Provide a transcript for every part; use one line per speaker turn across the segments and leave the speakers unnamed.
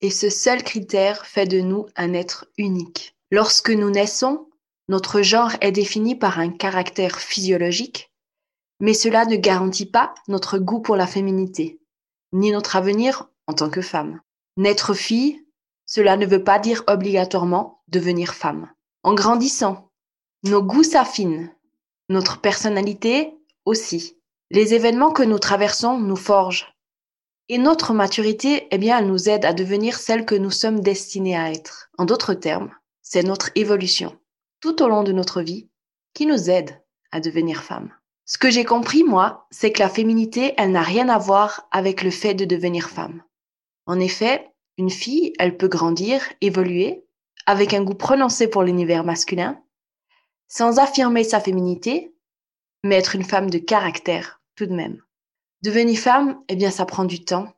et ce seul critère fait de nous un être unique. Lorsque nous naissons, notre genre est défini par un caractère physiologique, mais cela ne garantit pas notre goût pour la féminité, ni notre avenir en tant que femme. Naître fille, cela ne veut pas dire obligatoirement devenir femme. En grandissant, nos goûts s'affinent, notre personnalité aussi. Les événements que nous traversons nous forgent, et notre maturité, eh bien, elle nous aide à devenir celle que nous sommes destinés à être. En d'autres termes, c'est notre évolution tout au long de notre vie qui nous aide à devenir femme. Ce que j'ai compris, moi, c'est que la féminité, elle n'a rien à voir avec le fait de devenir femme. En effet, une fille, elle peut grandir, évoluer, avec un goût prononcé pour l'univers masculin, sans affirmer sa féminité, mais être une femme de caractère tout de même. Devenir femme, eh bien, ça prend du temps.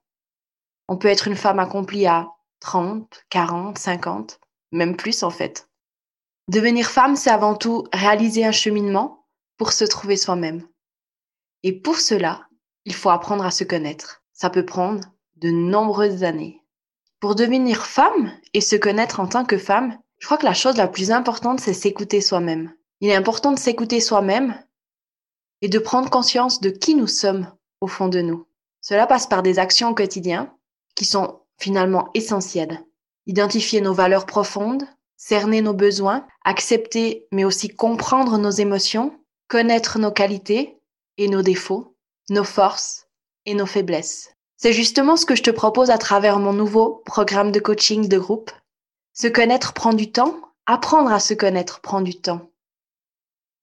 On peut être une femme accomplie à 30, 40, 50, même plus en fait. Devenir femme, c'est avant tout réaliser un cheminement pour se trouver soi-même. Et pour cela, il faut apprendre à se connaître. Ça peut prendre de nombreuses années. Pour devenir femme et se connaître en tant que femme, je crois que la chose la plus importante, c'est s'écouter soi-même. Il est important de s'écouter soi-même et de prendre conscience de qui nous sommes au fond de nous. Cela passe par des actions au quotidien qui sont finalement essentielles. Identifier nos valeurs profondes, cerner nos besoins, accepter mais aussi comprendre nos émotions, connaître nos qualités et nos défauts, nos forces et nos faiblesses. C'est justement ce que je te propose à travers mon nouveau programme de coaching de groupe. Se connaître prend du temps, apprendre à se connaître prend du temps.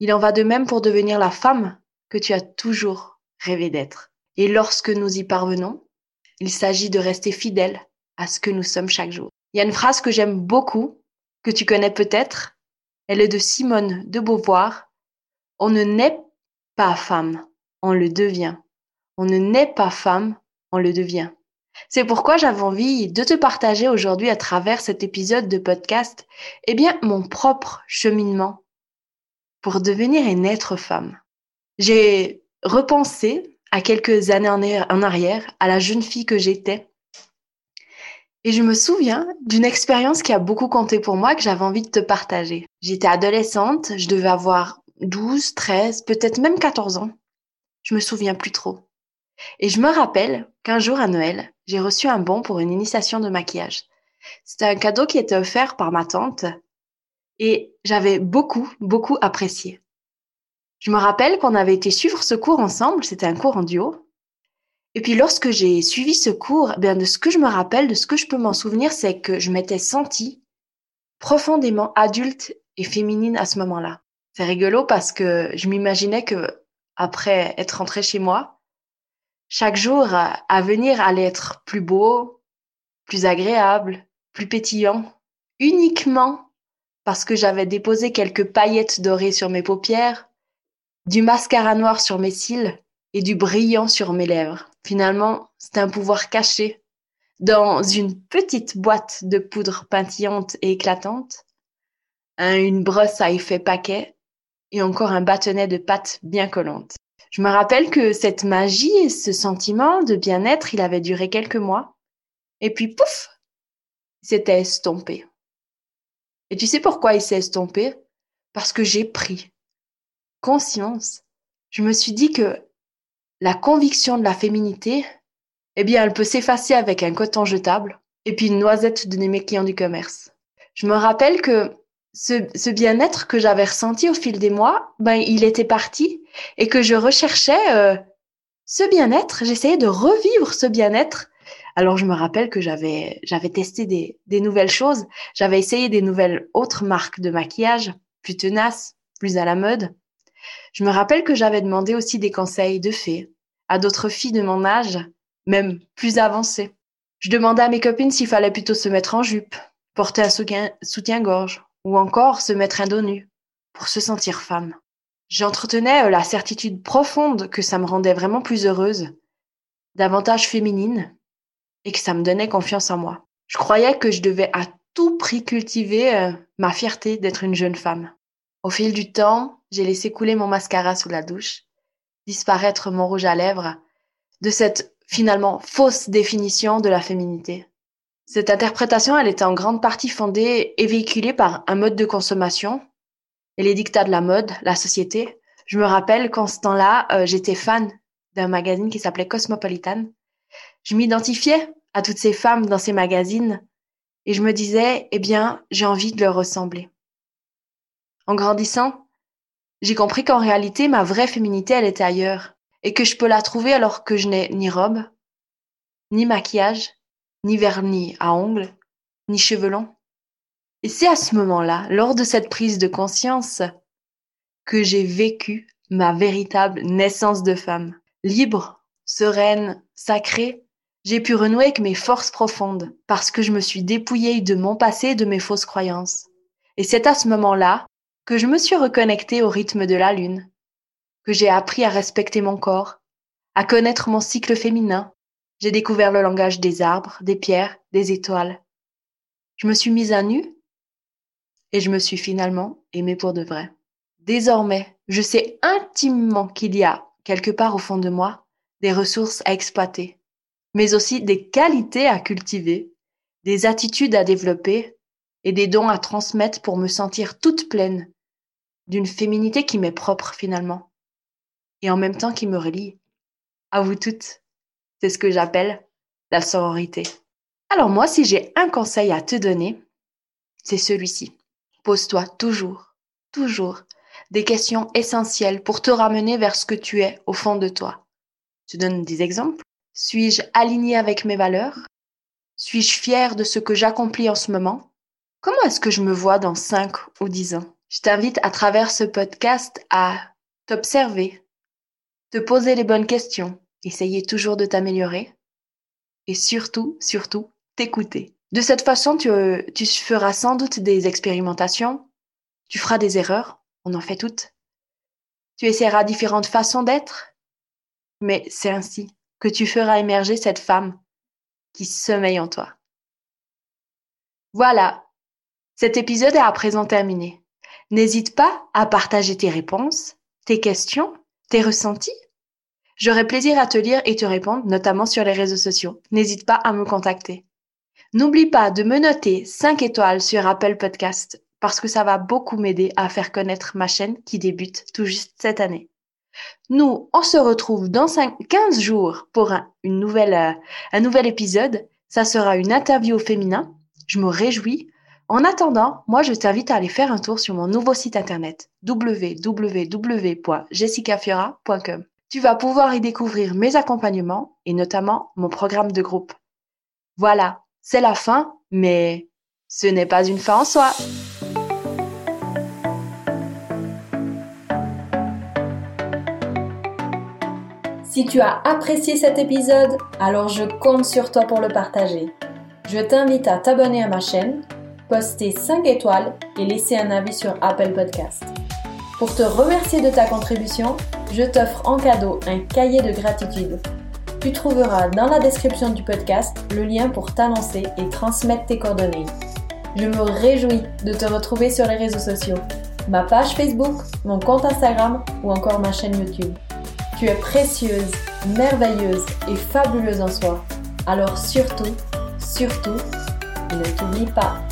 Il en va de même pour devenir la femme que tu as toujours rêvé d'être. Et lorsque nous y parvenons, il s'agit de rester fidèle à ce que nous sommes chaque jour. Il y a une phrase que j'aime beaucoup, que tu connais peut-être. Elle est de Simone de Beauvoir. On ne naît pas femme, on le devient. On ne naît pas femme, on le devient. C'est pourquoi j'avais envie de te partager aujourd'hui à travers cet épisode de podcast, eh bien, mon propre cheminement pour devenir et naître femme. J'ai repensé à quelques années en arrière, à la jeune fille que j'étais. Et je me souviens d'une expérience qui a beaucoup compté pour moi, que j'avais envie de te partager. J'étais adolescente, je devais avoir 12, 13, peut-être même 14 ans. Je me souviens plus trop. Et je me rappelle qu'un jour à Noël, j'ai reçu un bon pour une initiation de maquillage. C'était un cadeau qui était offert par ma tante et j'avais beaucoup, beaucoup apprécié. Je me rappelle qu'on avait été suivre ce cours ensemble, c'était un cours en duo. Et puis lorsque j'ai suivi ce cours, eh bien de ce que je me rappelle, de ce que je peux m'en souvenir, c'est que je m'étais sentie profondément adulte et féminine à ce moment-là. C'est rigolo parce que je m'imaginais que après être rentrée chez moi, chaque jour à venir allait être plus beau, plus agréable, plus pétillant, uniquement parce que j'avais déposé quelques paillettes dorées sur mes paupières, du mascara noir sur mes cils et du brillant sur mes lèvres. Finalement, c'est un pouvoir caché dans une petite boîte de poudre peintillante et éclatante, une brosse à effet paquet et encore un bâtonnet de pâte bien collante. Je me rappelle que cette magie et ce sentiment de bien-être, il avait duré quelques mois. Et puis, pouf, il s'était estompé. Et tu sais pourquoi il s'est estompé? Parce que j'ai pris conscience, je me suis dit que la conviction de la féminité, eh bien, elle peut s'effacer avec un coton jetable et puis une noisette de mes clients du commerce. Je me rappelle que ce, bien-être que j'avais ressenti au fil des mois, ben, il était parti et que je recherchais euh, ce bien-être. J'essayais de revivre ce bien-être. Alors, je me rappelle que j'avais, j'avais testé des, des nouvelles choses. J'avais essayé des nouvelles autres marques de maquillage, plus tenaces, plus à la mode. Je me rappelle que j'avais demandé aussi des conseils de fées à d'autres filles de mon âge, même plus avancées. Je demandais à mes copines s'il fallait plutôt se mettre en jupe, porter un soutien-gorge ou encore se mettre un dos nu pour se sentir femme. J'entretenais euh, la certitude profonde que ça me rendait vraiment plus heureuse, davantage féminine, et que ça me donnait confiance en moi. Je croyais que je devais à tout prix cultiver euh, ma fierté d'être une jeune femme. Au fil du temps, j'ai laissé couler mon mascara sous la douche, disparaître mon rouge à lèvres, de cette finalement fausse définition de la féminité. Cette interprétation, elle était en grande partie fondée et véhiculée par un mode de consommation et les dictats de la mode, la société. Je me rappelle qu'en ce temps-là, euh, j'étais fan d'un magazine qui s'appelait Cosmopolitan. Je m'identifiais à toutes ces femmes dans ces magazines et je me disais, eh bien, j'ai envie de leur ressembler. En grandissant, j'ai compris qu'en réalité, ma vraie féminité, elle était ailleurs et que je peux la trouver alors que je n'ai ni robe, ni maquillage, ni vernis à ongles, ni cheveux longs. Et c'est à ce moment-là, lors de cette prise de conscience, que j'ai vécu ma véritable naissance de femme. Libre, sereine, sacrée, j'ai pu renouer avec mes forces profondes parce que je me suis dépouillée de mon passé et de mes fausses croyances. Et c'est à ce moment-là que je me suis reconnectée au rythme de la lune, que j'ai appris à respecter mon corps, à connaître mon cycle féminin. J'ai découvert le langage des arbres, des pierres, des étoiles. Je me suis mise à nu et je me suis finalement aimée pour de vrai. Désormais, je sais intimement qu'il y a, quelque part au fond de moi, des ressources à exploiter, mais aussi des qualités à cultiver, des attitudes à développer et des dons à transmettre pour me sentir toute pleine d'une féminité qui m'est propre finalement et en même temps qui me relie à vous toutes. C'est ce que j'appelle la sororité. Alors moi, si j'ai un conseil à te donner, c'est celui-ci. Pose-toi toujours, toujours des questions essentielles pour te ramener vers ce que tu es au fond de toi. Je donne des exemples. Suis-je aligné avec mes valeurs? Suis-je fier de ce que j'accomplis en ce moment? Comment est-ce que je me vois dans 5 ou 10 ans? Je t'invite à travers ce podcast à t'observer, te poser les bonnes questions, essayer toujours de t'améliorer et surtout, surtout, t'écouter. De cette façon, tu, feras sans doute des expérimentations, tu feras des erreurs, on en fait toutes. Tu essaieras différentes façons d'être, mais c'est ainsi que tu feras émerger cette femme qui sommeille en toi. Voilà, cet épisode est à présent terminé. N'hésite pas à partager tes réponses, tes questions tes ressentis J'aurai plaisir à te lire et te répondre, notamment sur les réseaux sociaux. N'hésite pas à me contacter. N'oublie pas de me noter 5 étoiles sur Apple Podcast parce que ça va beaucoup m'aider à faire connaître ma chaîne qui débute tout juste cette année. Nous, on se retrouve dans 15 jours pour un, euh, un nouvel épisode. Ça sera une interview au féminin. Je me réjouis. En attendant, moi, je t'invite à aller faire un tour sur mon nouveau site internet www.jessicafiora.com. Tu vas pouvoir y découvrir mes accompagnements et notamment mon programme de groupe. Voilà, c'est la fin, mais ce n'est pas une fin en soi.
Si tu as apprécié cet épisode, alors je compte sur toi pour le partager. Je t'invite à t'abonner à ma chaîne poster 5 étoiles et laisser un avis sur Apple Podcast. Pour te remercier de ta contribution, je t'offre en cadeau un cahier de gratitude. Tu trouveras dans la description du podcast le lien pour t'annoncer et transmettre tes coordonnées. Je me réjouis de te retrouver sur les réseaux sociaux, ma page Facebook, mon compte Instagram ou encore ma chaîne YouTube. Tu es précieuse, merveilleuse et fabuleuse en soi. Alors surtout, surtout, ne t'oublie pas.